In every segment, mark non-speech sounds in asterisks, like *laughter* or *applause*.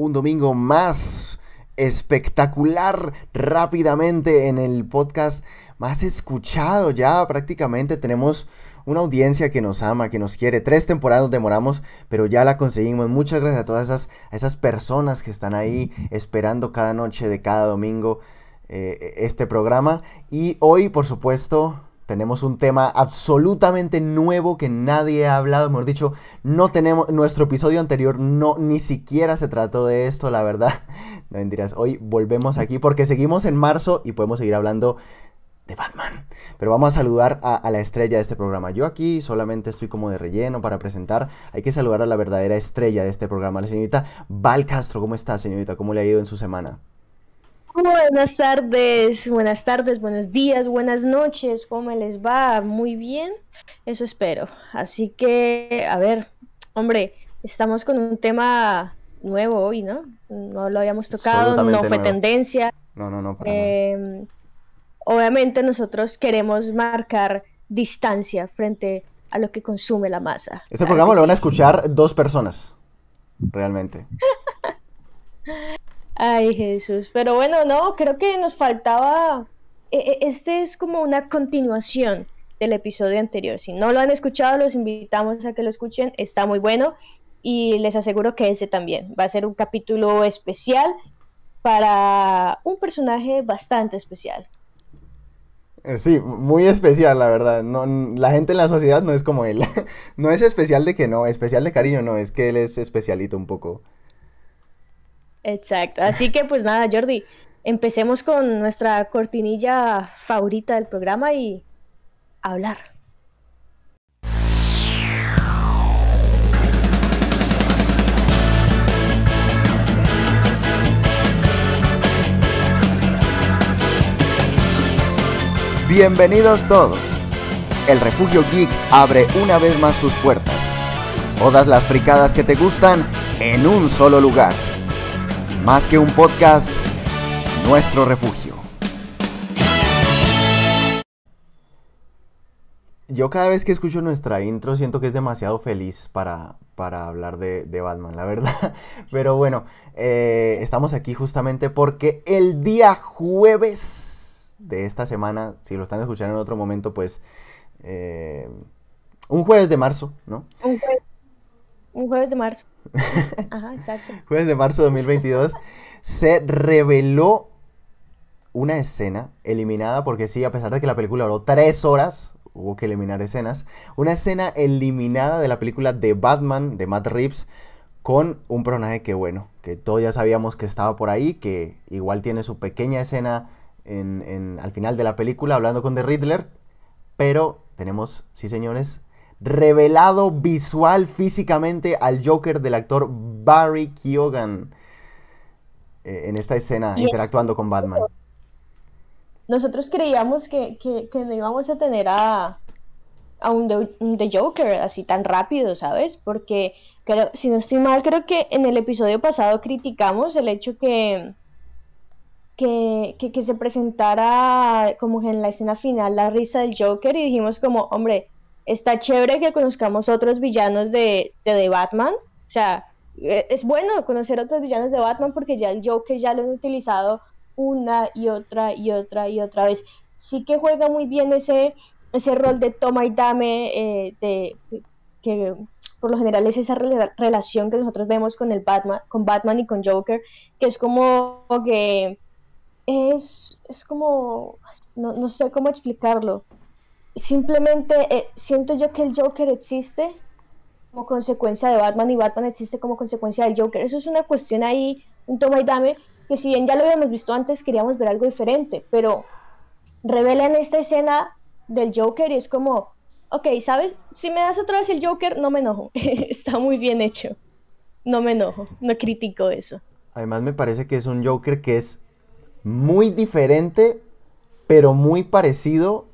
un domingo más espectacular rápidamente en el podcast más escuchado ya prácticamente tenemos una audiencia que nos ama, que nos quiere. Tres temporadas demoramos, pero ya la conseguimos. Muchas gracias a todas esas, a esas personas que están ahí esperando cada noche de cada domingo eh, este programa. Y hoy, por supuesto, tenemos un tema absolutamente nuevo que nadie ha hablado, mejor dicho, no tenemos, nuestro episodio anterior no, ni siquiera se trató de esto, la verdad. *laughs* No mentiras, hoy volvemos aquí porque seguimos en marzo y podemos seguir hablando de Batman. Pero vamos a saludar a, la estrella de este programa. Yo aquí solamente estoy como de relleno para presentar. Hay que saludar a la verdadera estrella de este programa, la señorita Val Castro. ¿Cómo está, señorita? ¿Cómo le ha ido en su semana? Buenas tardes, buenas tardes, buenos días, buenas noches, ¿cómo les va? Muy bien, eso espero. Así que, a ver, hombre, estamos con un tema nuevo hoy, ¿no? No lo habíamos tocado, no fue tendencia. No, no, no. Em, obviamente nosotros queremos marcar distancia frente a lo que consume la masa. Este programa lo van a escuchar dos personas, realmente. *laughs* Ay, Jesús. Pero bueno, no, creo que nos faltaba. E, e, este es como una continuación del episodio anterior. Si no lo han escuchado, los invitamos a que lo escuchen. Está muy bueno. Y les aseguro que ese también va a ser un capítulo especial para un personaje bastante especial. Eh, sí, muy especial, la verdad. No, la gente en la sociedad no es como él. *laughs* no es especial de que no, especial de cariño no, es que él es especialito un poco. Exacto. Así que pues nada, Jordi, empecemos con nuestra cortinilla favorita del programa y hablar. Bienvenidos todos. El Refugio Geek abre una vez más sus puertas. Todas las fricadas que te gustan en un solo lugar más que un podcast, nuestro refugio. Yo cada vez que escucho nuestra intro siento que es demasiado feliz para, para hablar de, Batman, la verdad. *laughs* Pero bueno, eh, estamos aquí justamente porque el día jueves de esta semana, si lo están escuchando en otro momento, pues... Eh, un jueves de marzo, ¿no? Un jueves un jueves de marzo. Ajá, exacto. *laughs* jueves de marzo de 2022 se reveló una escena eliminada, porque sí, a pesar de que la película duró tres horas, hubo que eliminar escenas. Una escena eliminada de la película de Batman de Matt Reeves con un personaje que, bueno, que todos ya sabíamos que estaba por ahí, que igual tiene su pequeña escena en, al final de la película hablando con The Riddler, pero tenemos, sí señores, revelado visual físicamente al Joker del actor Barry Keoghan eh, en esta escena interactuando con Batman. Nosotros creíamos que, no íbamos a tener a, a un, The Joker así tan rápido, ¿sabes? Porque, si no estoy mal, creo que en el episodio pasado criticamos el hecho que, que, que, se presentara como en la escena final la risa del Joker y dijimos como, hombre, está chévere que conozcamos otros villanos de, de, Batman. O sea, e, es bueno conocer otros villanos de Batman porque ya el Joker ya lo han utilizado una y otra y otra y otra vez. Sí que juega muy bien ese, ese rol de toma y dame, eh, de, que por lo general es esa relación que nosotros vemos con el Batman, con Batman y con Joker, que es como que es, es como, no, no sé cómo explicarlo simplemente eh, siento yo que el Joker existe como consecuencia de Batman y Batman existe como consecuencia del Joker. Eso es una cuestión ahí, un toma y dame, que si bien ya lo habíamos visto antes, queríamos ver algo diferente, pero revelan esta escena del Joker y es como, ok, ¿sabes? Si me das otra vez el Joker, no me enojo. *laughs* Está muy bien hecho. No me enojo, no critico eso. Además me parece que es un Joker que es muy diferente, pero muy parecido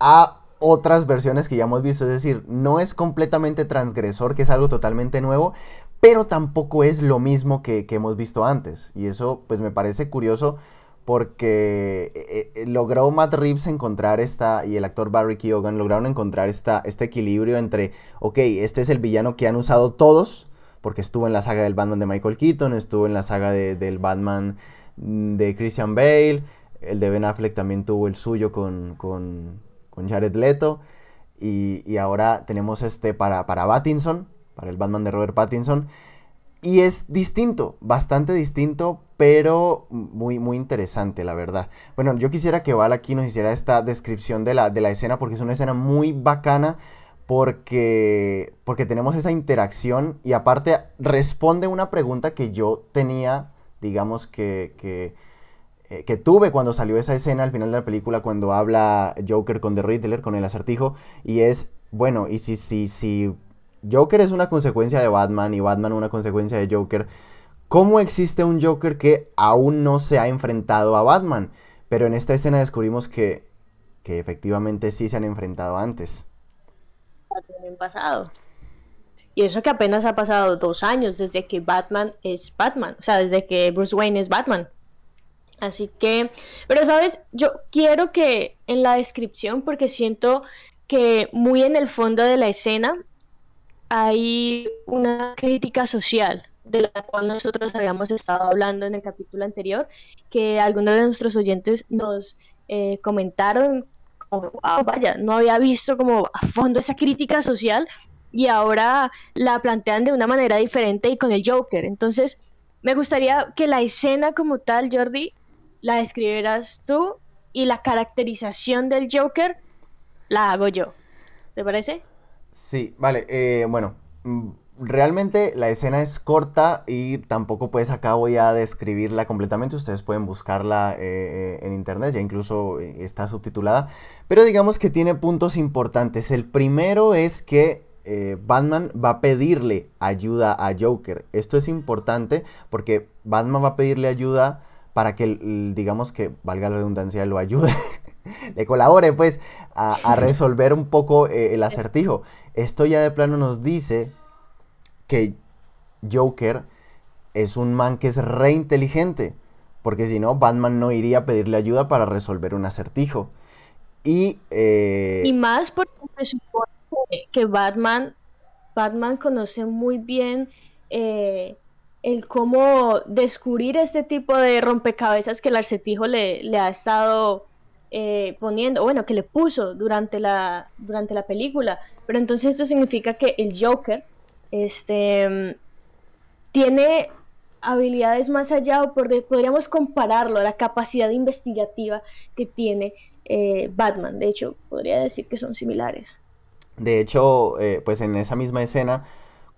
a otras versiones que ya hemos visto. Es decir, no es completamente transgresor, que es algo totalmente nuevo, pero tampoco es lo mismo que, hemos visto antes. Y eso pues me parece curioso porque eh, eh, logró Matt Reeves encontrar esta, y el actor Barry Keoghan lograron encontrar esta, este equilibrio entre, ok, este es el villano que han usado todos, porque estuvo en la saga del Batman de Michael Keaton, estuvo en la saga del Batman de Christian Bale, el de Ben Affleck también tuvo el suyo con, con Jared Leto, y, ahora tenemos este para, para Pattinson, para el Batman de Robert Pattinson, y es distinto, bastante distinto, pero muy, muy interesante, la verdad. Bueno, yo quisiera que Val aquí nos hiciera esta descripción de la, de la escena, porque es una escena muy bacana, porque, porque tenemos esa interacción y aparte responde una pregunta que yo tenía, digamos que, que, eh, que tuve cuando salió esa escena al final de la película, cuando habla Joker con The Riddler, con el acertijo, y es, bueno, y si, si, si Joker es una consecuencia de Batman y Batman una consecuencia de Joker. ¿Cómo existe un Joker que aún no se ha enfrentado a Batman? Pero en esta escena descubrimos que, que efectivamente sí se han enfrentado antes. Pasado. Y eso que apenas ha pasado dos años desde que Batman es Batman. O sea, desde que Bruce Wayne es Batman. Así que, pero sabes, yo quiero que en la descripción, porque siento que muy en el fondo de la escena hay una crítica social de la cual nosotros habíamos estado hablando en el capítulo anterior, que algunos de nuestros oyentes nos eh, comentaron, como, vaya, no había visto como a fondo esa crítica social y ahora la plantean de una manera diferente y con el Joker. Entonces, me gustaría que la escena como tal, Jordi, la describieras tú y la caracterización del Joker la hago yo. ¿Te parece? Sí, vale, eh, bueno, mm, realmente la escena es corta y tampoco pues acá voy a describirla completamente, ustedes pueden buscarla eh, en internet, ya incluso eh, está subtitulada, pero digamos que tiene puntos importantes. El primero es que Batman va a pedirle ayuda a Joker. Esto es importante porque Batman va a pedirle ayuda para que, digamos que, valga la redundancia, lo ayude, *laughs* le colabore pues a, resolver un poco el acertijo. Esto ya de plano nos dice que Joker es un man que es re inteligente. Porque si no, Batman no iría a pedirle ayuda para resolver un acertijo. Y, eh, y más porque se supone que Batman, Batman conoce muy bien eh, el cómo descubrir este tipo de rompecabezas que el acertijo le, ha estado eh, poniendo, bueno, que le puso durante la, durante la película. Pero entonces esto significa que el Joker este, tiene habilidades más allá, o podríamos compararlo a la capacidad investigativa que tiene eh, Batman. De hecho, podría decir que son similares. De hecho, eh, pues en esa misma escena,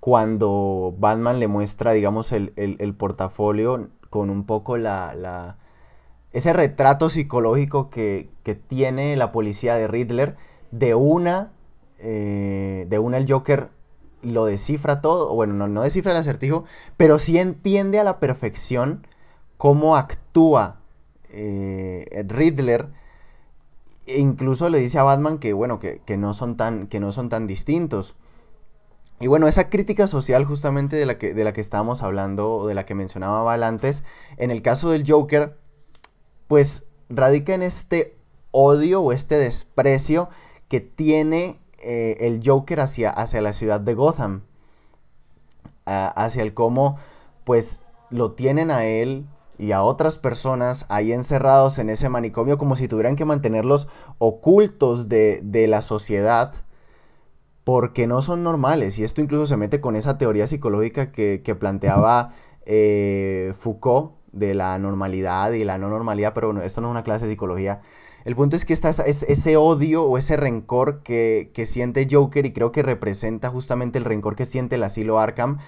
cuando Batman le muestra, digamos, el, portafolio con un poco la ese retrato psicológico que, tiene la policía de Riddler, de una, eh, de una el Joker lo descifra todo, bueno, no, no descifra el acertijo, pero sí entiende a la perfección cómo actúa eh, Riddler. E incluso le dice a Batman que, bueno, que, no son tan, que no son tan distintos. Y bueno, esa crítica social justamente de la que, de la que estábamos hablando, o de la que mencionaba Val antes, en el caso del Joker, pues radica en este odio o este desprecio que tiene eh, el Joker hacia, hacia la ciudad de Gotham. hacia el cómo, pues, lo tienen a él y a otras personas ahí encerrados en ese manicomio como si tuvieran que mantenerlos ocultos de, la sociedad porque no son normales. Y esto incluso se mete con esa teoría psicológica que, planteaba eh, Foucault de la normalidad y la no normalidad, pero bueno, esto no es una clase de psicología. El punto es que está es, ese odio o ese rencor que, siente Joker y creo que representa justamente el rencor que siente el asilo Arkham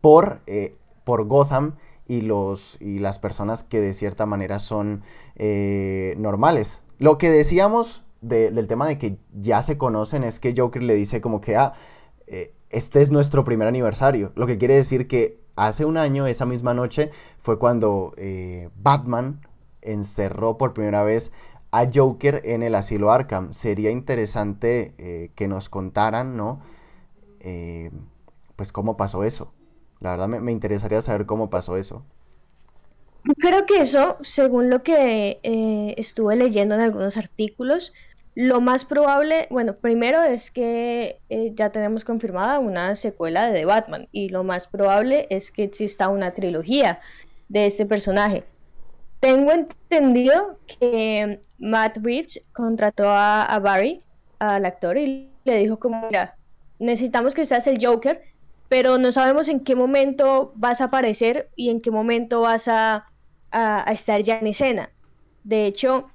por, eh, Gotham y las personas que de cierta manera son eh, normales. Lo que decíamos del tema de que ya se conocen es que Joker le dice como que, ah, eh, este es nuestro primer aniversario. Lo que quiere decir que hace un año, esa misma noche, fue cuando eh, Batman encerró por primera vez a Joker en el asilo Arkham. Sería interesante eh, que nos contaran, ¿no? Eh, pues cómo pasó eso. La verdad me, interesaría saber cómo pasó eso. Creo que eso, según lo que estuve leyendo en algunos artículos, lo más probable, bueno, primero es que eh, ya tenemos confirmada una secuela de The Batman y lo más probable es que exista una trilogía de este personaje. Tengo entendido que Matt Reeves contrató a, Barry, al actor, y le dijo como, mira, necesitamos que seas el Joker, pero no sabemos en qué momento vas a aparecer y en qué momento vas a, a estar ya en escena. De hecho,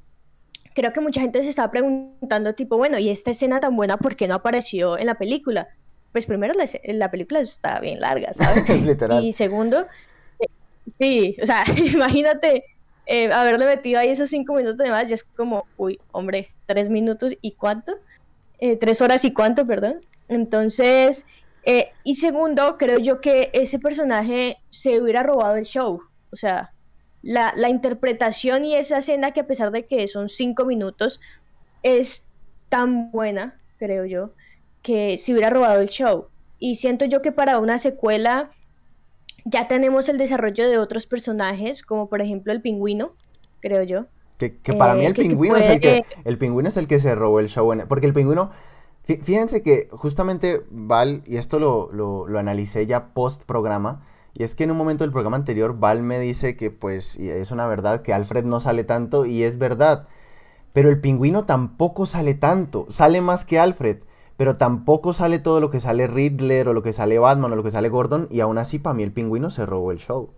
creo que mucha gente se está preguntando, tipo, bueno, ¿y esta escena tan buena por qué no apareció en la película? Pues primero, la, la película está bien larga, ¿sabes? *laughs* es literal. Y segundo, eh, sí, o sea, *laughs* imagínate eh, haberle metido ahí esos cinco minutos de más y es como, uy, hombre, tres minutos y cuánto, eh, tres horas y cuánto, perdón. Entonces, y segundo, creo yo que ese personaje se hubiera robado el show, o sea, la, la, interpretación y esa escena que a pesar de que son cinco minutos, es tan buena, creo yo, que se hubiera robado el show. Y siento yo que para una secuela ya tenemos el desarrollo de otros personajes, como por ejemplo el pingüino, creo yo. Que, para mí eh, el pingüino es el que el pingüino es el que se robó el show, porque el pingüino, fíjense que justamente Val, y esto lo, lo, lo analicé ya post programa, y es que en un momento del programa anterior, Val me dice que pues es una verdad que Alfred no sale tanto y es verdad. Pero el pingüino tampoco sale tanto, sale más que Alfred, pero tampoco sale todo lo que sale Riddler o lo que sale Batman o lo que sale Gordon y aún así para mí el pingüino se robó el show.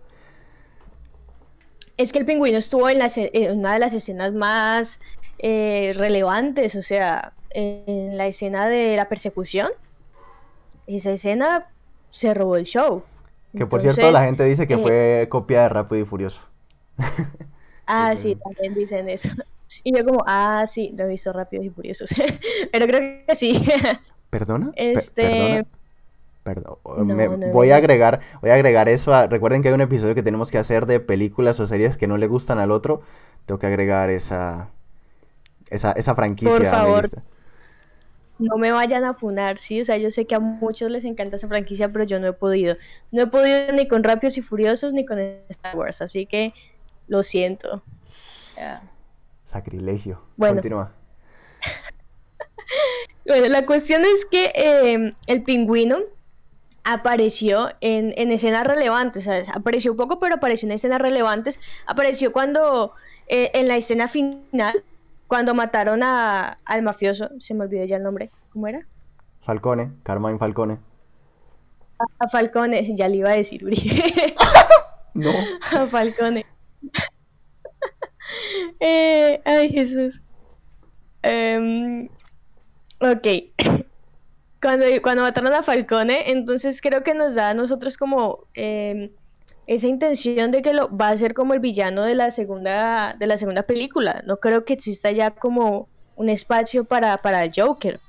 Es que el pingüino estuvo en, una de las escenas más eh, relevantes, o sea, en la escena de la persecución. Esa escena se robó el show. Que por cierto, la gente dice que eh, fue copia de Rápido y Furioso. *laughs* ah, sí, también dicen eso. *laughs* Y yo como, ah, sí, lo he visto Rápido y Furioso. *laughs* Pero creo que sí. ¿Perdona? Este... Perdón. voy a agregar, voy a agregar eso. recuerden que hay un episodio que tenemos que hacer de películas o series que no le gustan al otro. Tengo que agregar esa, esa, esa franquicia Por favor no me vayan a funar, sí, o sea, yo sé que a muchos les encanta esa franquicia, pero yo no he podido. No he podido ni con Rápidos y Furiosos ni con Star Wars, así que lo siento. Sacrilegio. Bueno. Continúa. *laughs* bueno, la cuestión es que em, el pingüino apareció en, en, escenas relevantes, o sea, apareció poco, pero apareció en escenas relevantes. Apareció cuando, eh, en la escena final, cuando mataron a, al mafioso, se me olvidó ya el nombre, ¿cómo era? Falcone, Carmine Falcone. A, Falcone, ya le iba a decir, Uri. *laughs* no. A Falcone. *laughs* eh, ay, Jesús. Um, ok. Cuando, cuando mataron a Falcone, entonces creo que nos da a nosotros como... Eh, esa intención de que lo va a ser como el villano de la segunda de la segunda película. No creo que exista ya como un espacio para, para el Joker.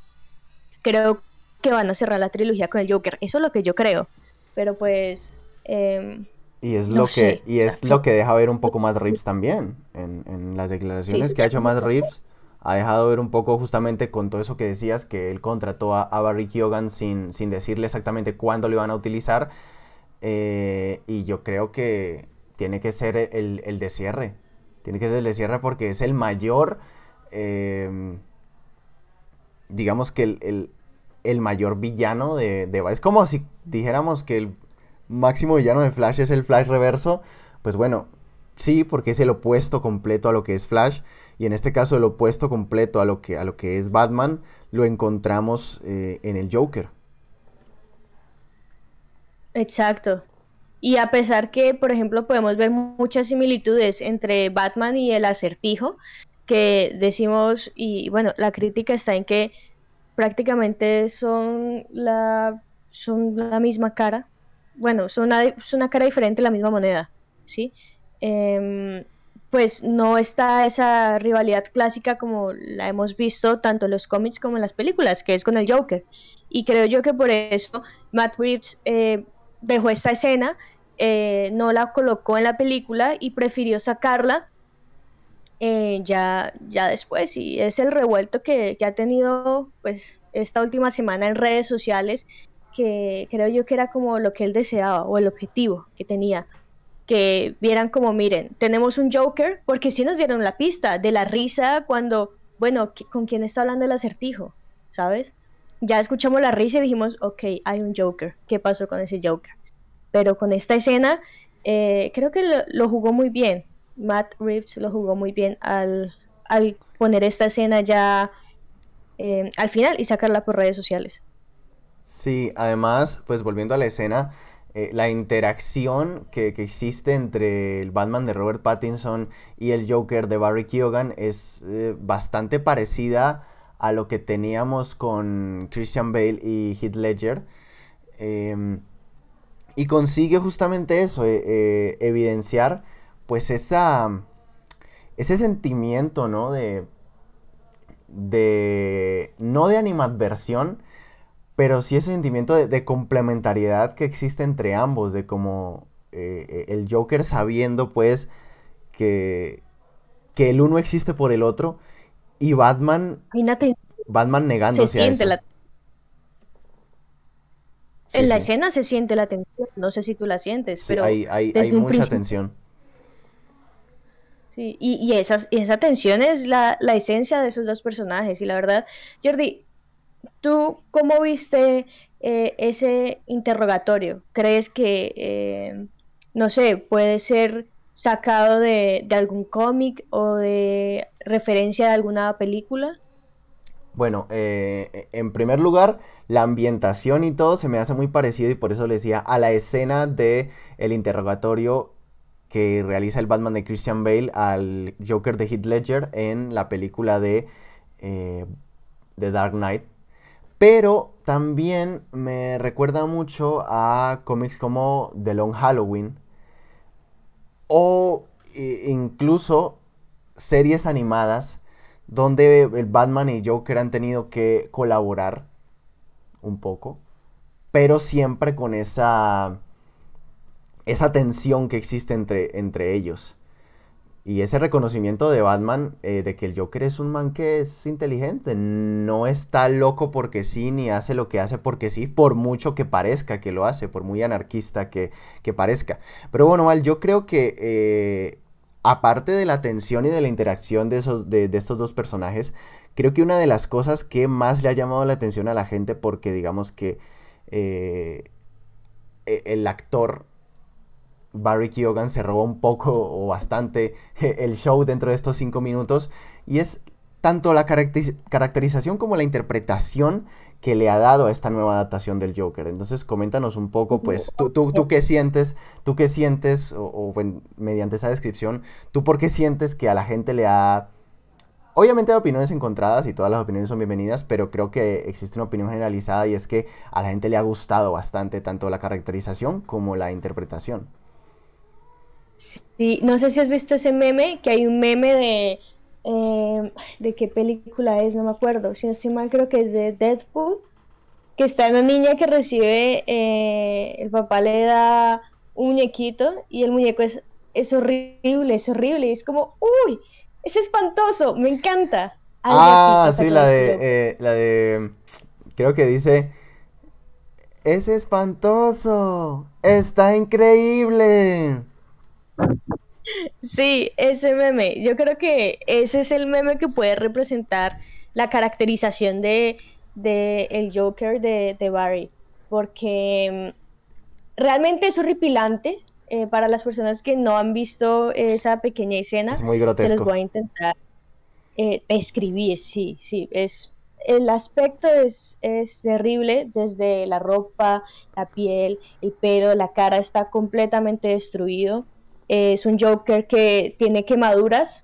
Creo que van a cerrar la trilogía con el Joker. Eso es lo que yo creo. Pero pues. Em, y es lo que, y es lo que deja ver un poco más Reeves también. En, las declaraciones que ha hecho más Reeves, ha dejado ver un poco justamente con todo eso que decías, que él contrató a, a Barry Keoghan sin, sin decirle exactamente cuándo lo iban a utilizar eh, y yo creo que tiene que ser el, el de cierre. Tiene que ser el de cierre porque es el mayor. Em, digamos que el, el, mayor villano de, de, Es como si dijéramos que el máximo villano de Flash es el Flash reverso. Pues bueno, sí, porque es el opuesto completo a lo que es Flash. Y en este caso, el opuesto completo a lo que, a lo que es Batman lo encontramos eh, en el Joker. Exacto. Y a pesar que, por ejemplo, podemos ver muchas similitudes entre Batman y el acertijo, que decimos, y bueno, la crítica está en que prácticamente son la, son la misma cara. Bueno, son una, una cara diferente, la misma moneda, ¿sí? Em, pues no está esa rivalidad clásica como la hemos visto tanto en los cómics como en las películas, que es con el Joker. Y creo yo que por eso Matt Reeves eh, dejó esta escena, eh, no la colocó en la película y prefirió sacarla eh, ya, ya después. Y es el revuelto que, ha tenido pues esta última semana en redes sociales, que creo yo que era como lo que él deseaba o el objetivo que tenía. Que vieran como, miren, tenemos un Joker, porque sí nos dieron la pista de la risa cuando bueno, ¿con quién está hablando el acertijo? ¿Sabes? Ya escuchamos la risa y dijimos, ok, hay un Joker. ¿Qué pasó con ese Joker? Pero con esta escena, eh, creo que lo, jugó muy bien. Matt Reeves lo jugó muy bien al, al poner esta escena ya eh, al final y sacarla por redes sociales. Sí, además, pues volviendo a la escena, eh, la interacción que, existe entre el Batman de Robert Pattinson y el Joker de Barry Keoghan es bastante parecida a lo que teníamos con Christian Bale y Heath Ledger. Em, y consigue justamente eso, evidenciar pues esa, ese sentimiento, ¿no? De, de, no de animadversión, pero sí ese sentimiento de, complementariedad que existe entre ambos, de como eh, eh, el Joker sabiendo pues que, que el uno existe por el otro y Batman, Batman negándose a eso. en la escena se siente la tensión, no sé si tú la sientes, pero hay, hay, hay mucha tensión. Sí, y, y, esas, y esa tensión es la, la, esencia de esos dos personajes. Y la verdad, Jordi, ¿tú cómo viste eh, ese interrogatorio? ¿Crees que, eh, no sé, puede ser sacado de, algún cómic o de referencia de alguna película? Bueno, eh, en primer lugar, la ambientación y todo se me hace muy parecido y por eso le decía a la escena de el interrogatorio que realiza el Batman de Christian Bale al Joker de Heath Ledger en la película de eh, The Dark Knight. Pero también me recuerda mucho a cómics como The Long Halloween o incluso series animadas donde el Batman y Joker han tenido que colaborar un poco, pero siempre con esa esa tensión que existe entre, entre ellos. Y ese reconocimiento de Batman eh, de que el Joker es un man que es inteligente, no está loco porque sí, ni hace lo que hace porque sí, por mucho que parezca que lo hace, por muy anarquista que, parezca. Pero bueno, Val, yo creo que eh, aparte de la tensión y de la interacción de, esos, de, estos dos personajes, creo que una de las cosas que más le ha llamado la atención a la gente, porque digamos que eh, e, el actor Barry Keoghan se robó un poco o bastante el show dentro de estos cinco minutos y es tanto la caracterización como la interpretación que le ha dado a esta nueva adaptación del Joker. Entonces, coméntanos un poco, pues, tú, tú, tú qué sientes, tú qué sientes, o, mediante esa descripción, tú por qué sientes que a la gente le ha... Obviamente hay opiniones encontradas y todas las opiniones son bienvenidas, pero creo que existe una opinión generalizada y es que a la gente le ha gustado bastante tanto la caracterización como la interpretación. Sí, no sé si has visto ese meme, que hay un meme de... Eh, ¿De qué película es? No me acuerdo. Si no estoy mal, creo que es de Deadpool. Que está una niña que recibe... Eh, el papá le da un muñequito y el muñeco es, es horrible, es horrible. Y es como, ¡uy! Es espantoso, me encanta. ah, sí, la de, eh, la de... Creo que dice... Es espantoso. Está increíble. Sí, ese meme. Yo creo que ese es el meme que puede representar la caracterización de, el Joker de, Barry. Porque mm, realmente es horripilante. Eh, para las personas que no han visto esa pequeña escena, es muy grotesco. se les voy a intentar eh, describir. Sí, sí, es el aspecto es, es, terrible, desde la ropa, la piel, el pelo, la cara está completamente destruido. Es un Joker que tiene quemaduras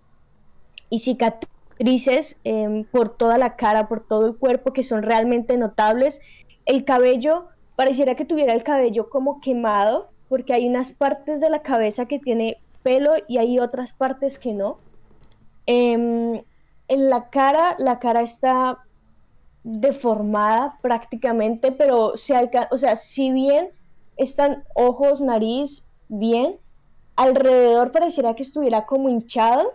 y cicatrices em, por toda la cara, por todo el cuerpo, que son realmente notables. El cabello, pareciera que tuviera el cabello como quemado, porque hay unas partes de la cabeza que tiene pelo y hay otras partes que no. Em, en la cara, la cara está deformada prácticamente, pero se o sea, si bien están ojos, nariz, bien, alrededor pareciera que estuviera como hinchado,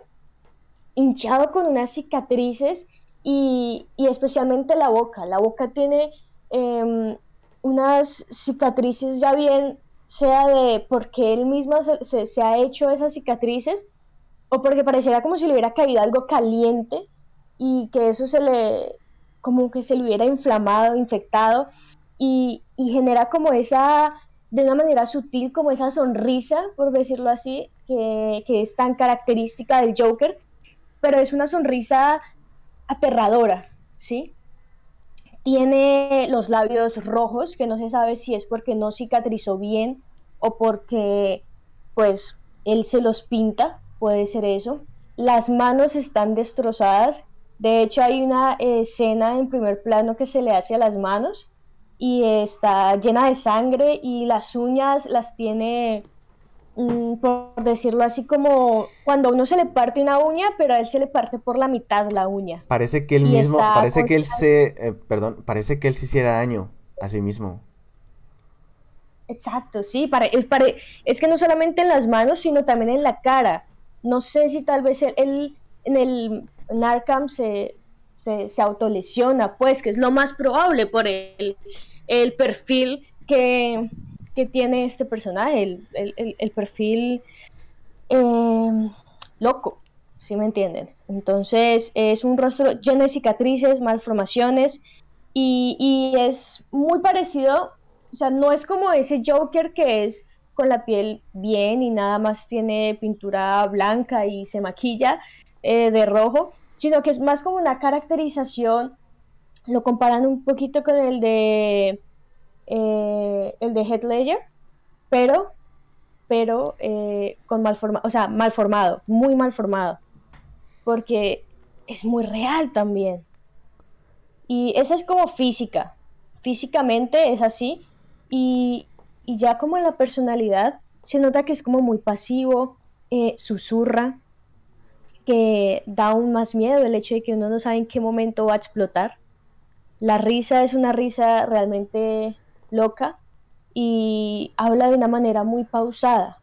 hinchado con unas cicatrices y, especialmente la boca. La boca tiene em, unas cicatrices ya bien, sea de porque él mismo se, se, ha hecho esas cicatrices o porque pareciera como si le hubiera caído algo caliente y que eso se le, como que se le hubiera inflamado, infectado, y, genera como esa, de una manera sutil, como esa sonrisa, por decirlo así, que, que es tan característica del Joker, pero es una sonrisa aterradora, ¿sí? Tiene los labios rojos, que no se sabe si es porque no cicatrizó bien o porque, pues, él se los pinta, puede ser eso. Las manos están destrozadas. De hecho, hay una escena en primer plano que se le hace a las manos y está llena de sangre y las uñas las tiene Mm, por decirlo así, como cuando a uno se le parte una uña, pero a él se le parte por la mitad la uña. Parece que él mismo, parece que él se, eh, perdón, parece que él se hiciera daño a sí mismo. Exacto, sí, es que no solamente en las manos, sino también en la cara. No sé si tal vez él, en el Narcam se, se, autolesiona, pues, que es lo más probable por el, el perfil que, que tiene este personaje, el, perfil em, loco, si me entienden? Entonces es un rostro lleno de cicatrices, malformaciones y, y es muy parecido, o sea, no es como ese Joker que es con la piel bien y nada más tiene pintura blanca y se maquilla eh, de rojo, sino que es más como una caracterización, lo comparan un poquito con el de eh, el de Head Ledger, pero, pero eh, con mal formado, o sea, mal formado, muy mal formado, porque es muy real también. Y esa es como física, físicamente es así, y, ya como en la personalidad se nota que es como muy pasivo, eh, susurra, que da aún más miedo el hecho de que uno no sabe en qué momento va a explotar. La risa es una risa realmente loca y habla de una manera muy pausada,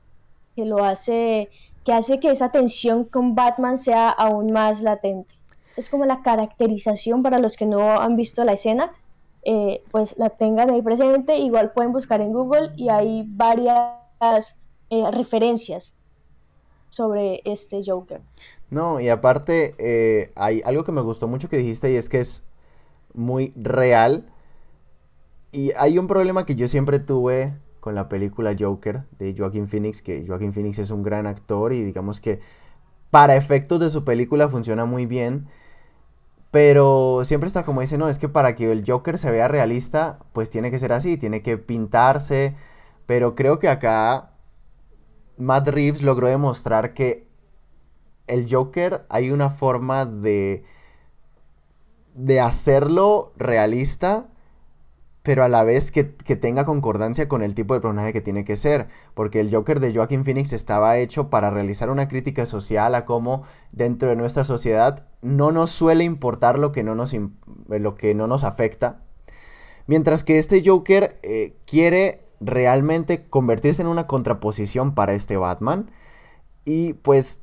que lo hace, que hace que esa tensión con Batman sea aún más latente. Es como la caracterización para los que no han visto la escena, eh, pues la tengan ahí presente. Igual pueden buscar en Google y hay varias eh, referencias sobre este Joker. No, y aparte eh, hay algo que me gustó mucho que dijiste y es que es muy real y hay un problema que yo siempre tuve con la película Joker de Joaquin Phoenix, que Joaquin Phoenix es un gran actor y digamos que para efectos de su película funciona muy bien. Pero siempre está como dice, no, es que para que el Joker se vea realista, pues tiene que ser así, tiene que pintarse. Pero creo que acá Matt Reeves logró demostrar que el Joker hay una forma de, de hacerlo realista pero a la vez que, tenga concordancia con el tipo de personaje que tiene que ser, porque el Joker de Joaquin Phoenix estaba hecho para realizar una crítica social a cómo dentro de nuestra sociedad no nos suele importar lo que no nos, lo que no nos afecta, mientras que este Joker eh, quiere realmente convertirse en una contraposición para este Batman y pues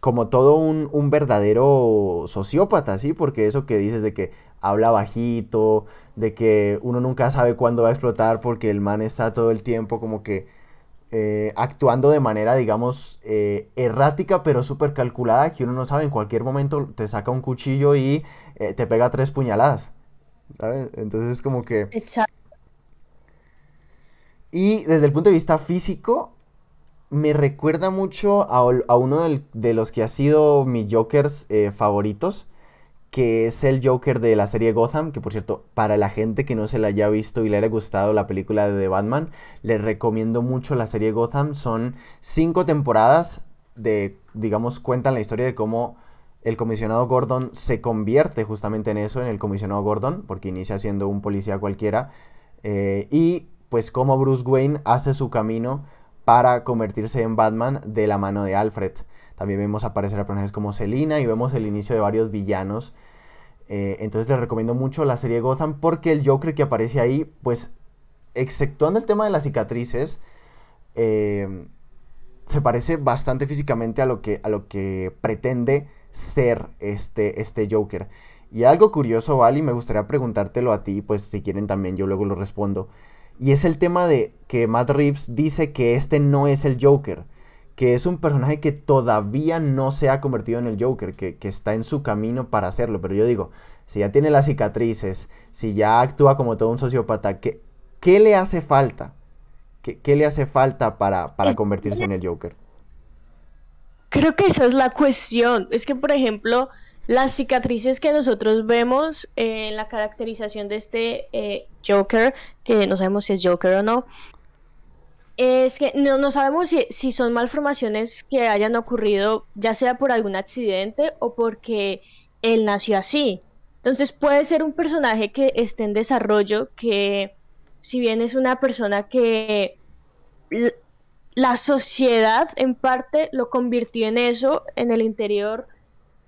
como todo un, un verdadero sociópata, ¿sí? Porque eso que dices de que habla bajito, de que uno nunca sabe cuándo va a explotar porque el man está todo el tiempo como que eh, actuando de manera, digamos, eh, errática pero súper calculada, que uno no sabe, en cualquier momento te saca un cuchillo y eh, te pega tres puñaladas, ¿sabes? Entonces es como que... Exacto. Y desde el punto de vista físico, me recuerda mucho a, uno de los que ha sido mis Jokers favoritos, que es el Joker de la serie Gotham, que por cierto, para la gente que no se la haya visto y le haya gustado la película de The Batman, les recomiendo mucho la serie Gotham. Son cinco temporadas de, digamos, cuentan la historia de cómo el comisionado Gordon se convierte justamente en eso, en el comisionado Gordon, porque inicia siendo un policía cualquiera, eh, y pues cómo Bruce Wayne hace su camino para convertirse en Batman de la mano de Alfred. También vemos aparecer a personajes como Selina y vemos el inicio de varios villanos. Eh, entonces les recomiendo mucho la serie Gotham porque el Joker que aparece ahí, pues, exceptuando el tema de las cicatrices, eh, se parece bastante físicamente a lo que, a lo que pretende ser este, este Joker. Y algo curioso, Vali, me gustaría preguntártelo a ti, pues si quieren también yo luego lo respondo. Y es el tema de que Matt Reeves dice que este no es el Joker que es un personaje que todavía no se ha convertido en el Joker, que, está en su camino para hacerlo. Pero yo digo, si ya tiene las cicatrices, si ya actúa como todo un sociópata, ¿qué, qué le hace falta? ¿Qué, le hace falta para, para convertirse en el Joker? Creo que esa es la cuestión. Es que, por ejemplo, las cicatrices que nosotros vemos en la caracterización de este eh, Joker, que no sabemos si es Joker o no, es que no, sabemos si, son malformaciones que hayan ocurrido ya sea por algún accidente o porque él nació así. Entonces puede ser un personaje que esté en desarrollo, que si bien es una persona que la sociedad en parte lo convirtió en eso, en el interior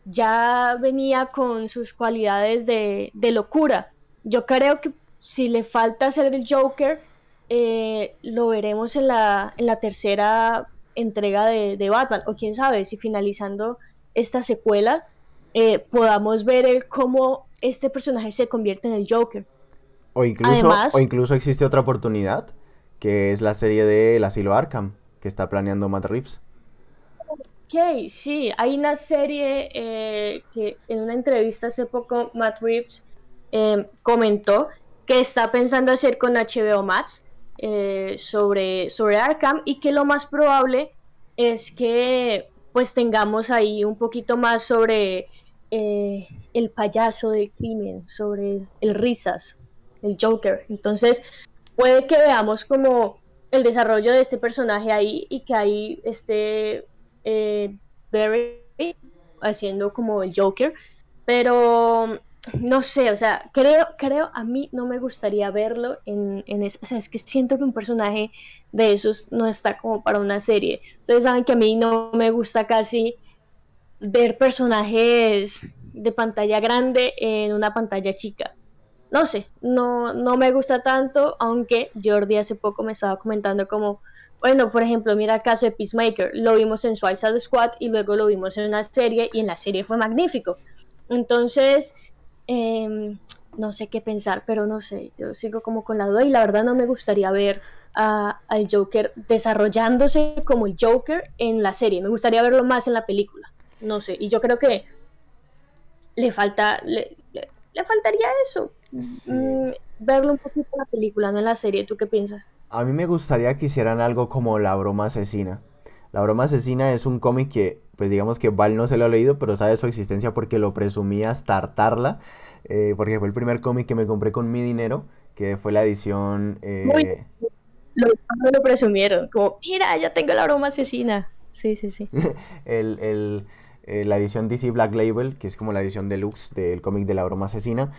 ya venía con sus cualidades de, de locura. Yo creo que si le falta ser el Joker, eh, lo veremos en la, en la tercera entrega de, Batman, o quién sabe, si finalizando esta secuela eh, podamos ver el cómo este personaje se convierte en el Joker. O incluso, o incluso existe otra oportunidad, que es la serie de El Asilo Arkham, que está planeando Matt Reeves. Ok, sí, hay una serie eh, que en una entrevista hace poco Matt Reeves comentó que está pensando hacer con HBO Max, eh, sobre, sobre Arkham y que lo más probable es que pues tengamos ahí un poquito más sobre eh, el payaso del crimen, sobre el, risas, el Joker. Entonces puede que veamos como el desarrollo de este personaje ahí y que ahí esté eh, Barry haciendo como el Joker. Pero no sé, o sea, creo, creo, a mí no me gustaría verlo en, en eso, o sea, es que siento que un personaje de esos no está como para una serie. Ustedes saben que a mí no me gusta casi ver personajes de pantalla grande en una pantalla chica. No sé, no, no me gusta tanto, aunque Jordi hace poco me estaba comentando como, bueno, por ejemplo, mira el caso de Peacemaker, lo vimos en Suicide Squad y luego lo vimos en una serie y en la serie fue magnífico. Entonces, Em, no sé qué pensar, pero no sé, yo sigo como con la duda y la verdad no me gustaría ver al Joker desarrollándose como el Joker en la serie, me gustaría verlo más en la película, no sé, y yo creo que le falta, le, faltaría eso, mm, verlo un poquito en la película, no en la serie, ¿tú qué piensas? A mí me gustaría que hicieran algo como La broma asesina. La broma asesina es un cómic que pues digamos que Val no se lo ha leído, pero sabe su existencia porque lo presumía hasta hartarla, eh, porque fue el primer cómic que me compré con mi dinero, que fue la edición... Eh... lo, lo, presumieron, como, mira, ya tengo la broma asesina. Sí, sí, sí. *laughs* el, el, eh, la edición DC Black Label, que es como la edición deluxe del cómic de la broma asesina.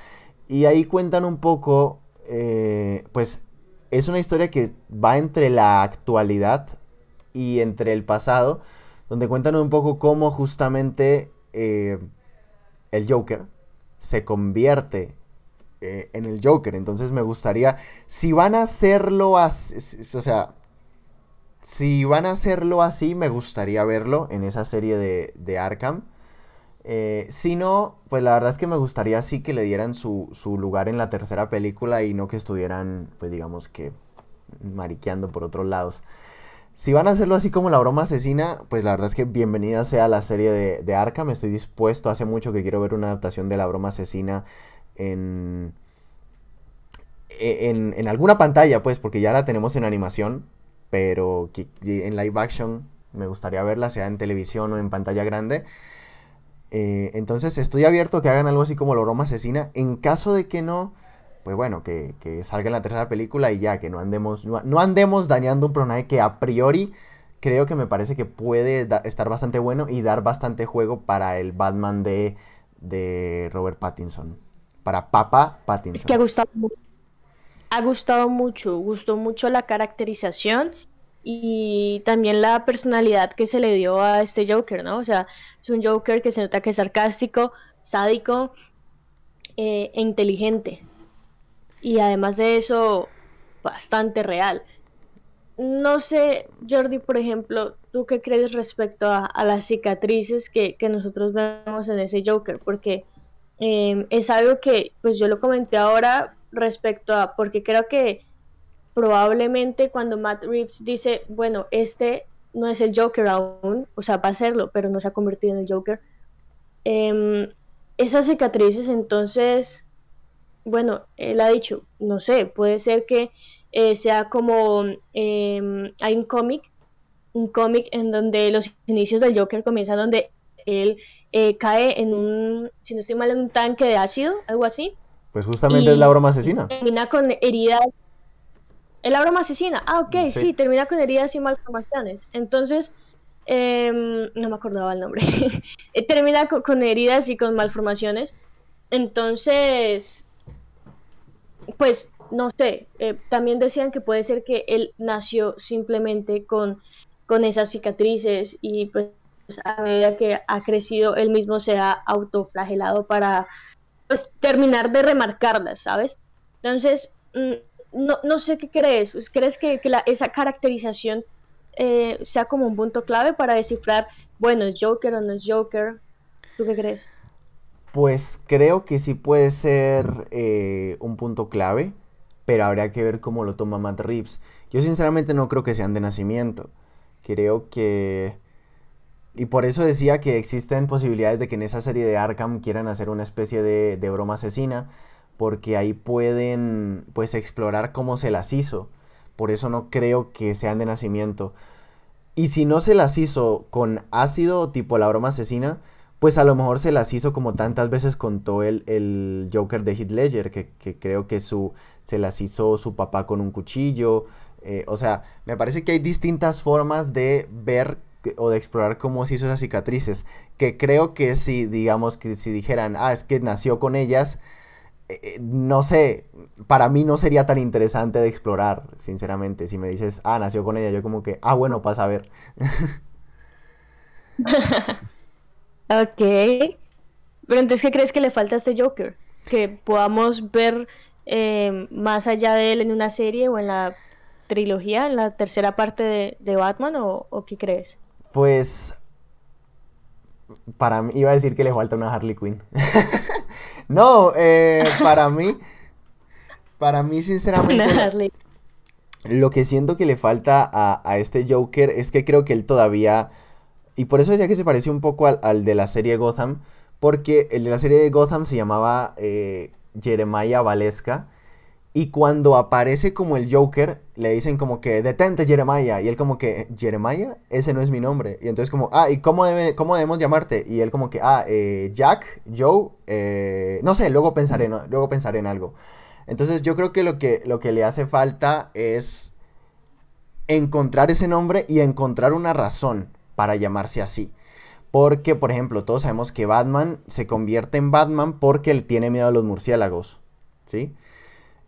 Y ahí cuentan un poco, eh, pues es una historia que va entre la actualidad y entre el pasado donde cuentan un poco cómo justamente eh, el Joker se convierte eh, en el Joker. Entonces me gustaría, si van a hacerlo así, o sea, si van a hacerlo así, me gustaría verlo en esa serie de, Arkham. Eh, si no, pues la verdad es que me gustaría sí que le dieran su, su, lugar en la tercera película y no que estuvieran, pues digamos que, mariqueando por otros lados. Si van a hacerlo así como la broma asesina, pues la verdad es que bienvenida sea la serie de, de Arkham. Estoy dispuesto, hace mucho que quiero ver una adaptación de la broma asesina en, e, en, en alguna pantalla, pues, porque ya la tenemos en animación, pero en live action me gustaría verla, sea en televisión o en pantalla grande. Eh, entonces estoy abierto a que hagan algo así como la asesina. En caso de que no, pues bueno, que, salga en la tercera película y ya, que no andemos, no, andemos dañando un personaje que a priori creo que me parece que puede estar bastante bueno y dar bastante juego para el Batman de, de Robert Pattinson. Para Papa Pattinson. Es que ha gustado, ha gustado mucho, gustó mucho la caracterización y también la personalidad que se le dio a este Joker, ¿no? O sea, es un Joker que se nota que es sarcástico, sádico eh, e inteligente y además de eso, bastante real. No sé, Jordi, por ejemplo, ¿tú qué crees respecto a, las cicatrices que, nosotros vemos en ese Joker? Porque em, es algo que, pues yo lo comenté ahora respecto a, porque creo que probablemente cuando Matt Reeves dice, bueno, este no es el Joker aún, o sea, va a serlo, pero no se ha convertido en el Joker. Em, esas cicatrices, entonces, bueno, él ha dicho, no sé, puede ser que eh, sea como em, hay un cómic, un cómic en donde los inicios del Joker comienzan donde él eh, cae en un, si no estoy mal, en un tanque de ácido, algo así. Pues justamente es la broma asesina. Termina con heridas. ¿Es la broma asesina? Ah, ok, sí, termina con heridas y malformaciones. Entonces, em, no me acordaba el nombre. *laughs* termina con, heridas y con malformaciones. Entonces, pues, no sé, eh, también decían que puede ser que él nació simplemente con, con esas cicatrices y pues a medida que ha crecido, él mismo se ha autoflagelado para pues, terminar de remarcarlas, ¿sabes? Entonces, mm, no, no sé qué crees. Pues, ¿Crees que, esa caracterización eh, sea como un punto clave para descifrar, bueno, es Joker o no es Joker? ¿Tú qué crees? Pues creo que sí puede ser eh, un punto clave, pero habría que ver cómo lo toma Matt Reeves. Yo sinceramente no creo que sean de nacimiento. Creo que y por eso decía que existen posibilidades de que en esa serie de Arkham quieran hacer una especie de, de broma asesina, porque ahí pueden pues explorar cómo se las hizo. Por eso no creo que sean de nacimiento. Y si no se las hizo con ácido tipo la broma asesina, pues a lo mejor se las hizo como tantas veces contó el, el Joker de Heath Ledger, que, que, creo que su, se las hizo su papá con un cuchillo. Eh, o sea, me parece que hay distintas formas de ver o de explorar cómo se hizo esas cicatrices, que creo que si, digamos, que si dijeran, ah, es que nació con ellas, eh, eh, no sé, para mí no sería tan interesante de explorar, sinceramente, si me dices, ah, nació con ella, yo como que, ah, bueno, pasa a ver. *laughs* ok. Pero entonces, ¿qué crees que le falta a este Joker? Que podamos ver eh, más allá de él en una serie o en la trilogía, en la tercera parte de, Batman, o qué crees? Pues para mí iba a decir que le falta una Harley Quinn. *laughs* no, eh, para mí, para mí sinceramente, *laughs* lo que siento que le falta a, este Joker es que creo que él todavía, y por eso decía que se pareció un poco al, de la serie Gotham, porque el de la serie de Gotham se llamaba eh, Jeremiah Valesca y cuando aparece como el Joker, le dicen como que detente Jeremiah. Y él como que, ¿Jeremiah? Ese no es mi nombre. Y entonces como, ah, ¿y cómo, cómo debemos llamarte? Y él como que, ah, eh, Jack, Joe, eh, no sé, luego pensaré, luego pensaré en algo. Entonces yo creo que lo, que lo que le hace falta es encontrar ese nombre y encontrar una razón para llamarse así. Porque, por ejemplo, todos sabemos que Batman se convierte en Batman porque él tiene miedo a los murciélagos. ¿Sí?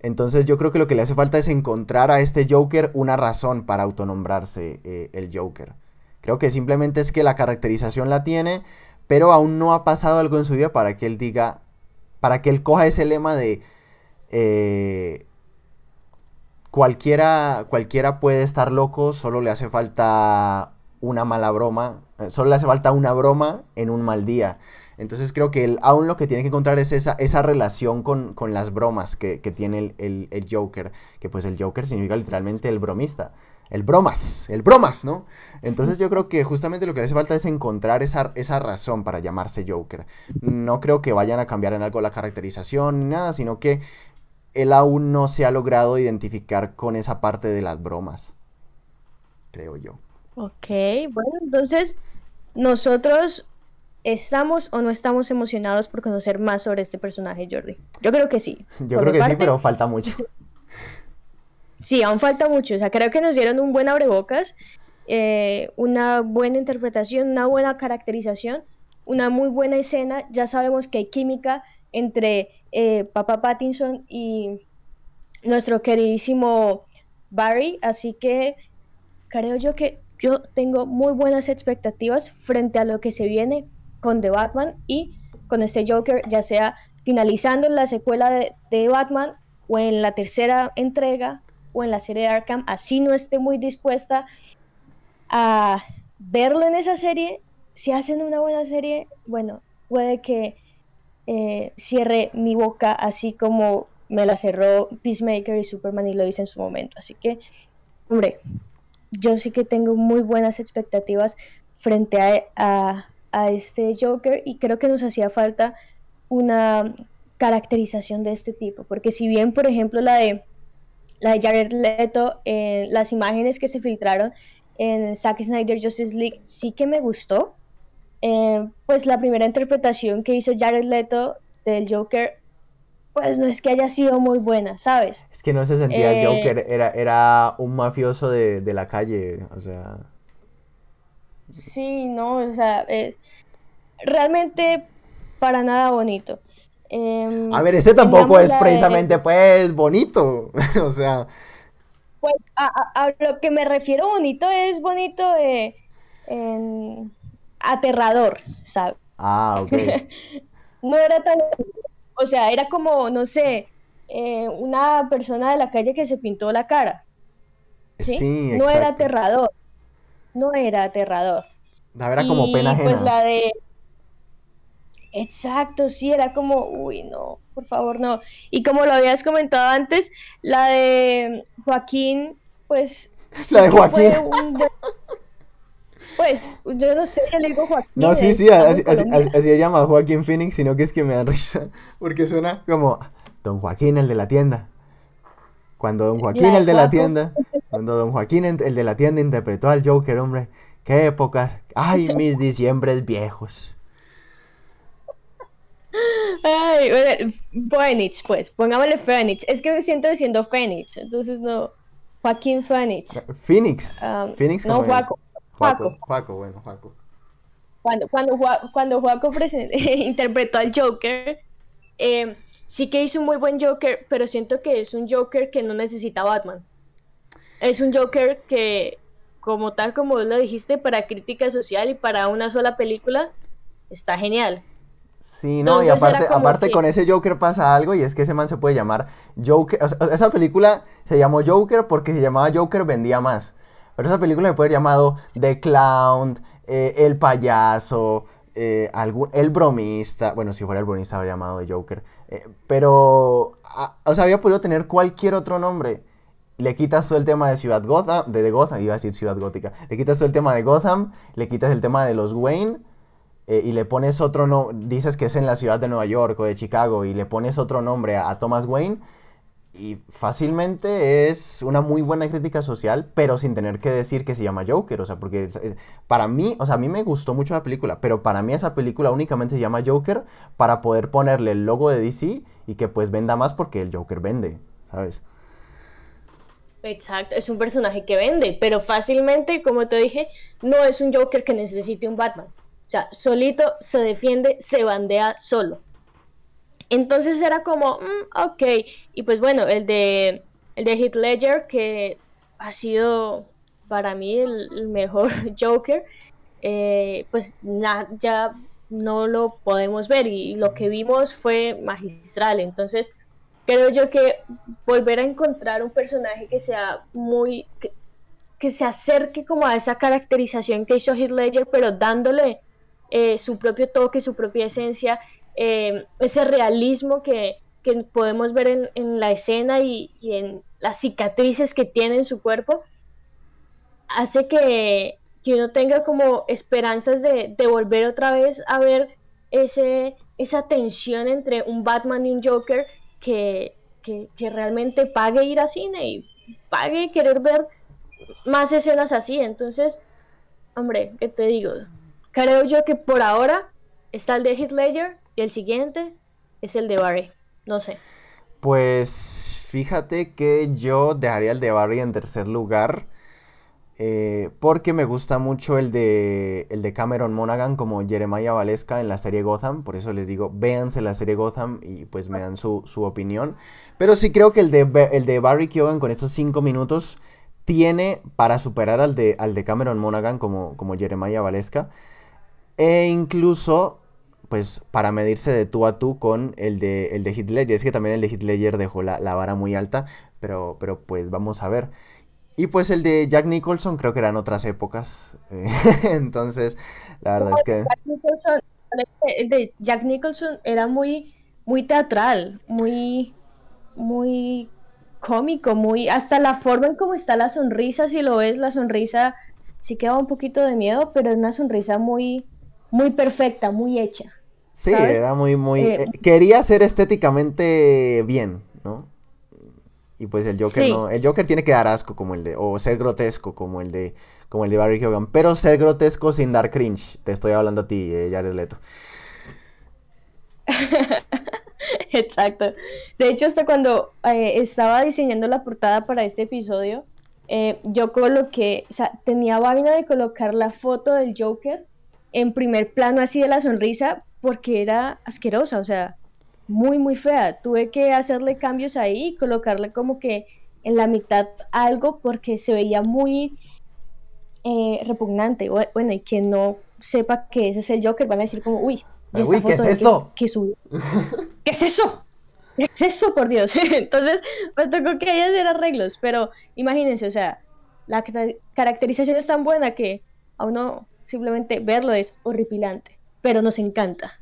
Entonces yo creo que lo que le hace falta es encontrar a este Joker una razón para autonombrarse eh, el Joker. Creo que simplemente es que la caracterización la tiene, pero aún no ha pasado algo en su vida para que él diga, para que él coja ese lema de eh, cualquiera, cualquiera puede estar loco, solo le hace falta una mala broma, eh, solo le hace falta una broma en un mal día. Entonces creo que él aún lo que tiene que encontrar es esa, esa relación con, las bromas que, tiene el, Joker, que pues el Joker significa literalmente el bromista. El bromas, el bromas, ¿no? Entonces yo creo que justamente lo que le hace falta es encontrar esa, esa razón para llamarse Joker. No creo que vayan a cambiar en algo la caracterización ni nada, sino que él aún no se ha logrado identificar con esa parte de las bromas. Creo yo. Ok, bueno, entonces nosotros ¿Estamos o no estamos emocionados por conocer más sobre este personaje, Jordi? Yo creo que sí. Yo creo que sí, pero falta mucho. Sí, aún falta mucho. O sea, creo que nos dieron un buen abrebocas, eh, una buena interpretación, una buena caracterización, una muy buena escena. Ya sabemos que hay química entre eh, Papa Pattinson y nuestro queridísimo Barry, así que creo yo que yo tengo muy buenas expectativas frente a lo que se viene con The Batman y con este Joker, ya sea finalizando la secuela de, Batman o en la tercera entrega o en la serie de Arkham, así no esté muy dispuesta a verlo en esa serie, si hacen una buena serie, bueno, puede que eh, cierre mi boca así como me la cerró Peacemaker y Superman y lo hice en su momento. Así que, hombre, yo sí que tengo muy buenas expectativas frente a, este Joker y creo que nos hacía falta una caracterización de este tipo, porque si bien, por ejemplo, la de la de Jared Leto, en las imágenes que se filtraron en Zack Snyder Justice League sí que me gustó, eh, pues la primera interpretación que hizo Jared Leto del Joker pues no es que haya sido muy buena, ¿sabes? Es que no se sentía el Joker, eh, era, era un mafioso de, la calle, o sea... Sí, no, o sea, realmente para nada bonito. Em, a ver, este tampoco es precisamente, pues, bonito, *laughs* o sea... Pues a, lo que me refiero bonito es bonito de... aterrador, ¿sabes? Ah, ok. *laughs* no era tan o sea, era como, no sé, eh, una persona de la calle que se pintó la cara. Sí, No era aterrador. No era aterrador. Era como pena ajena. Pues la de. Exacto, sí, era como, uy, no, por favor, no. Y como lo habías comentado antes, la de Joaquín, pues. *laughs* La de Joaquín. Pues, yo no sé, le digo Joaquín. No, sí, sí, así, se llama Joaquín Phoenix, sino que es que me da *laughs* risa. Porque suena como Don Joaquín, el de la tienda. Cuando Don Joaquín, el de la tienda, cuando Don Joaquín, el de la tienda, interpretó al Joker, hombre, qué época. Ay, *laughs* mis diciembres viejos. Ay, Phoenix, pues, pongámosle Phoenix. Es que me siento diciendo Phoenix, entonces no. Joaquín Phoenix. Phoenix. Um, Phoenix no, Joaquín. Juaco. Juaco, bueno, Juaco. Cuando, cuando, cuando Juaco *laughs* interpretó al Joker, eh, sí que hizo un muy buen Joker, pero siento que es un Joker que no necesita Batman. Es un Joker que, como tal como vos lo dijiste, para crítica social y para una sola película, está genial. Sí, no, y aparte, aparte con ese Joker pasa algo y es que ese man se puede llamar Joker. esa película se llamó Joker porque se llamaba Joker vendía más. Pero esa película se puede haber llamado The Clown, eh, El Payaso, eh, algún, El Bromista. Bueno, si fuera el bromista habría llamado The Joker. Eh, pero, o sea, había podido tener cualquier otro nombre. Le quitas todo el tema de Ciudad Gotham, de, Gotham, iba a decir Ciudad Gótica. Le quitas todo el tema de Gotham, le quitas el tema de los Wayne. y le pones otro no dices que es en la ciudad de Nueva York o de Chicago y le pones otro nombre a Thomas Wayne y fácilmente es una muy buena crítica social, pero sin tener que decir que se llama Joker, o sea, porque para mí, o sea, a mí me gustó mucho la película, pero para mí esa película únicamente se llama Joker para poder ponerle el logo de DC y que pues venda más porque el Joker vende, ¿sabes? Exacto, es un personaje que vende, pero fácilmente, como te dije, no es un Joker que necesite un Batman. O sea, solito se defiende, se bandea solo. Entonces era como, mm, ok, y pues bueno, el de, el de Heath Ledger, que ha sido para mí el, mejor *laughs* Joker, eh, pues ya no lo podemos ver y, lo que vimos fue magistral. Entonces, creo yo que volver a encontrar un personaje que sea muy, que, se acerque como a esa caracterización que hizo Heath Ledger, pero dándole eh, su propio toque, su propia esencia eh, ese realismo que, podemos ver en, la escena y, en las cicatrices que tiene en su cuerpo, hace que, uno tenga como esperanzas de, volver otra vez a ver ese, esa tensión entre un Batman y un Joker que, que, realmente pague ir a cine y pague querer ver más escenas así. Entonces, hombre, ¿qué te digo? Creo yo que por ahora está el de Heath Ledger y el siguiente es el de Barry. No sé. Pues fíjate que yo dejaría el de Barry en tercer lugar. Eh, porque me gusta mucho el de, el de Cameron Monaghan como Jeremiah Valesca en la serie Gotham. Por eso les digo, véanse la serie Gotham y pues me dan su, opinión. Pero sí creo que el de, el de Barry Keoghan con estos cinco minutos tiene para superar al de, al de Cameron Monaghan como, como Jeremiah Valesca. E incluso pues para medirse de tú a tú con el de, el de Hitler. Y es que también el de Hitler dejó la, vara muy alta, pero, pero pues vamos a ver. Y pues el de Jack Nicholson creo que eran otras épocas. *laughs* Entonces, la verdad es que... el de Jack Nicholson era muy, muy teatral, muy, muy cómico, muy, hasta la forma en cómo está la sonrisa, si lo ves, la sonrisa sí queda un poquito de miedo, pero es una sonrisa muy, muy perfecta, muy hecha. Sí, era muy, muy... Eh, eh, quería ser estéticamente bien, ¿no? Y pues el Joker no... El Joker tiene que dar asco como el de... O ser grotesco como el de... Como el de Barry Hogan. Pero ser grotesco sin dar cringe. Te estoy hablando a ti, eh, Jared Leto. *laughs* Exacto. De hecho, hasta cuando estaba diseñando la portada para este episodio, yo coloqué, o sea, tenía vaina de colocar la foto del Joker en primer plano así de la sonrisa porque era asquerosa, o sea, muy, muy fea. Tuve que hacerle cambios ahí y colocarle como que en la mitad algo porque se veía muy eh, repugnante. Bueno, y quien no sepa que ese es el Joker van a decir como, uy, uy ¿qué es esto? ¿Qué, ¿Qué es eso? ¿Qué es eso, por Dios? *laughs* Entonces, me tocó que hacer arreglos, pero imagínense, o sea, la caracterización es tan buena que a uno simplemente verlo es horripilante pero nos encanta.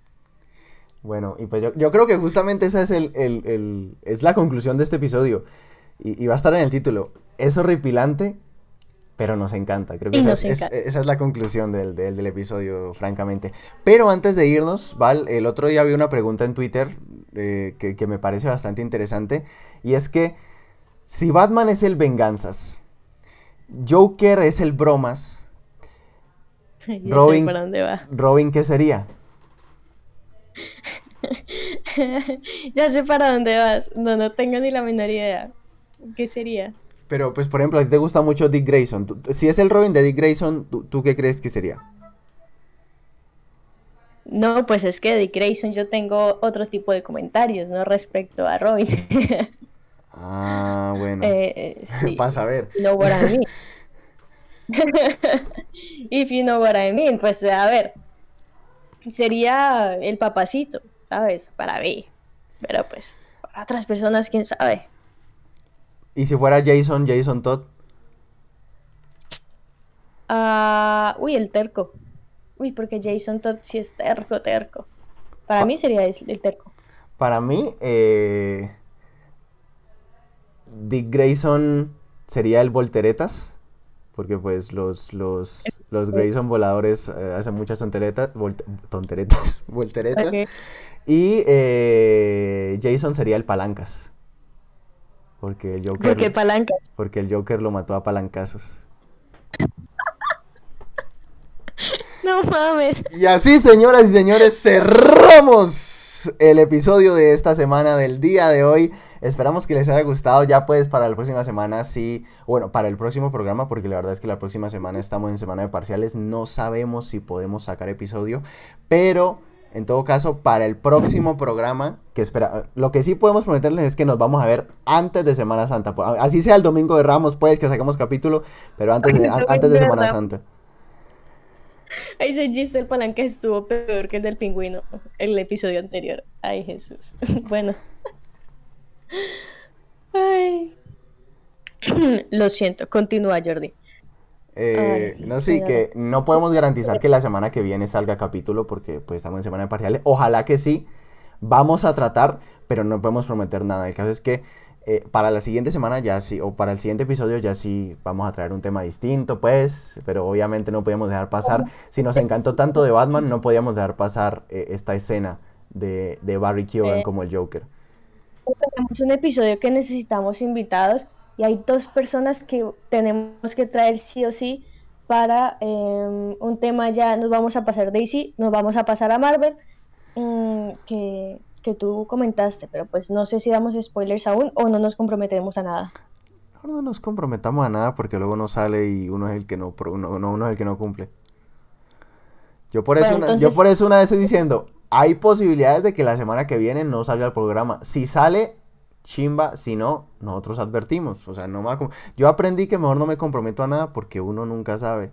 Bueno, y pues yo, creo que justamente esa es, el, es la conclusión de este episodio. Y, va a estar en el título. Es horripilante, pero nos encanta. Creo que esa es, la conclusión del, episodio, francamente. Pero antes de irnos, Val, el otro día vi una pregunta en Twitter eh, que, que, me parece bastante interesante. Y es que si Batman es el venganzas, Joker es el bromas, *laughs* Robin, Robin, ¿qué sería? *laughs* ya sé para dónde vas. No, no tengo ni la menor idea. ¿Qué sería? Pero, pues, por ejemplo, a ti te gusta mucho Dick Grayson. si es el Robin de Dick Grayson, ¿tú, qué crees que sería? No, pues es que Dick Grayson yo tengo otro tipo de comentarios, ¿no? Respecto a Robin. ah, bueno. *laughs* Eh, eh Pasa a ver. No, para mí. *laughs* If you know what I mean, pues a ver, sería el papacito, ¿sabes? Para mí. Pero pues, para otras personas, quién sabe. ¿Y si fuera Jason, Jason Todd? Ah, uy, el terco. Uy, porque Jason Todd sí es terco, terco. Para mí sería el, terco. Para mí, eh... Dick Grayson sería el volteretas porque pues los, los, los Grayson voladores eh, hacen muchas tonteretas, tonteretas, *laughs* volteretas. Y eh, Jason sería el palancas. Porque el Joker... ¿Por qué palancas? Porque el Joker lo mató a palancazos. *laughs* No mames. Y así, señoras y señores, cerramos el episodio de esta semana del día de hoy. Esperamos que les haya gustado. Ya pues para la próxima semana sí, bueno, para el próximo programa, porque la verdad es que la próxima semana estamos en semana de parciales. No sabemos si podemos sacar episodio, pero en todo caso, para el próximo programa, que espera, lo que sí podemos prometerles es que nos vamos a ver antes de Semana Santa. Así sea el domingo de Ramos, pues que saquemos capítulo, pero antes de, *laughs* antes de Semana Santa. Ahí ese chiste el palanque estuvo peor que el del pingüino, el episodio anterior. Ay, Jesús. *laughs* Bueno. Ay. *clears throat* Lo siento, continúa Jordi. Eh, no, sí, que no podemos garantizar que la semana que viene salga capítulo porque pues estamos en semana de parciales. Ojalá que sí. Vamos a tratar, pero no podemos prometer nada. El caso es que eh, para la siguiente semana ya sí, o para el siguiente episodio ya sí vamos a traer un tema distinto, pues, pero obviamente no podíamos dejar pasar. Si nos encantó tanto de Batman, no podíamos dejar pasar eh, esta escena de, de Barry Keoghan como el Joker tenemos un episodio que necesitamos invitados y hay dos personas que tenemos que traer sí o sí para em, un tema ya nos vamos a pasar DC, nos vamos a pasar a Marvel, mm, que, que, tú comentaste, pero pues no sé si damos spoilers aún o no nos comprometemos a nada. No, nos comprometamos a nada porque luego no sale y uno es el que no, uno, uno es el que no cumple. Yo por eso, una, yo por eso una vez estoy diciendo, hay posibilidades de que la semana que viene no salga el programa. Si sale, chimba, si no, nosotros advertimos. O sea, no me yo aprendí que mejor no me comprometo a nada porque uno nunca sabe.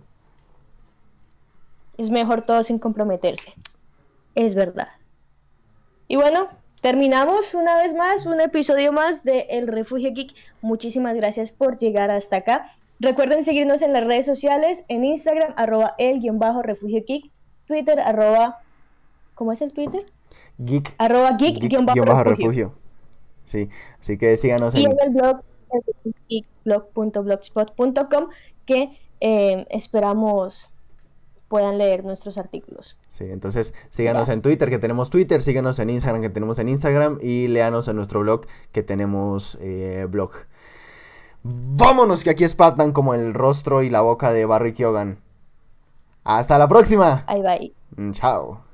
Es mejor todo sin comprometerse. Es verdad. Y bueno, terminamos una vez más, un episodio más de El Refugio Geek. Muchísimas gracias por llegar hasta acá. Recuerden seguirnos en las redes sociales, en Instagram, arroba el-refugio geek, Twitter, arroba ¿Cómo es el Twitter? Geek. Arroba geek, refugio. Sí, así que síganos y en... el blog blog.blogspot.com que eh, esperamos puedan leer nuestros artículos. Sí, entonces síganos en Twitter, que tenemos Twitter, síganos en Instagram, que tenemos en Instagram, y léanos en nuestro blog, que tenemos eh, blog. Vámonos, que aquí es Patman como el rostro y la boca de Barry Keoghan. Hasta la próxima. Bye bye. Mm, chao.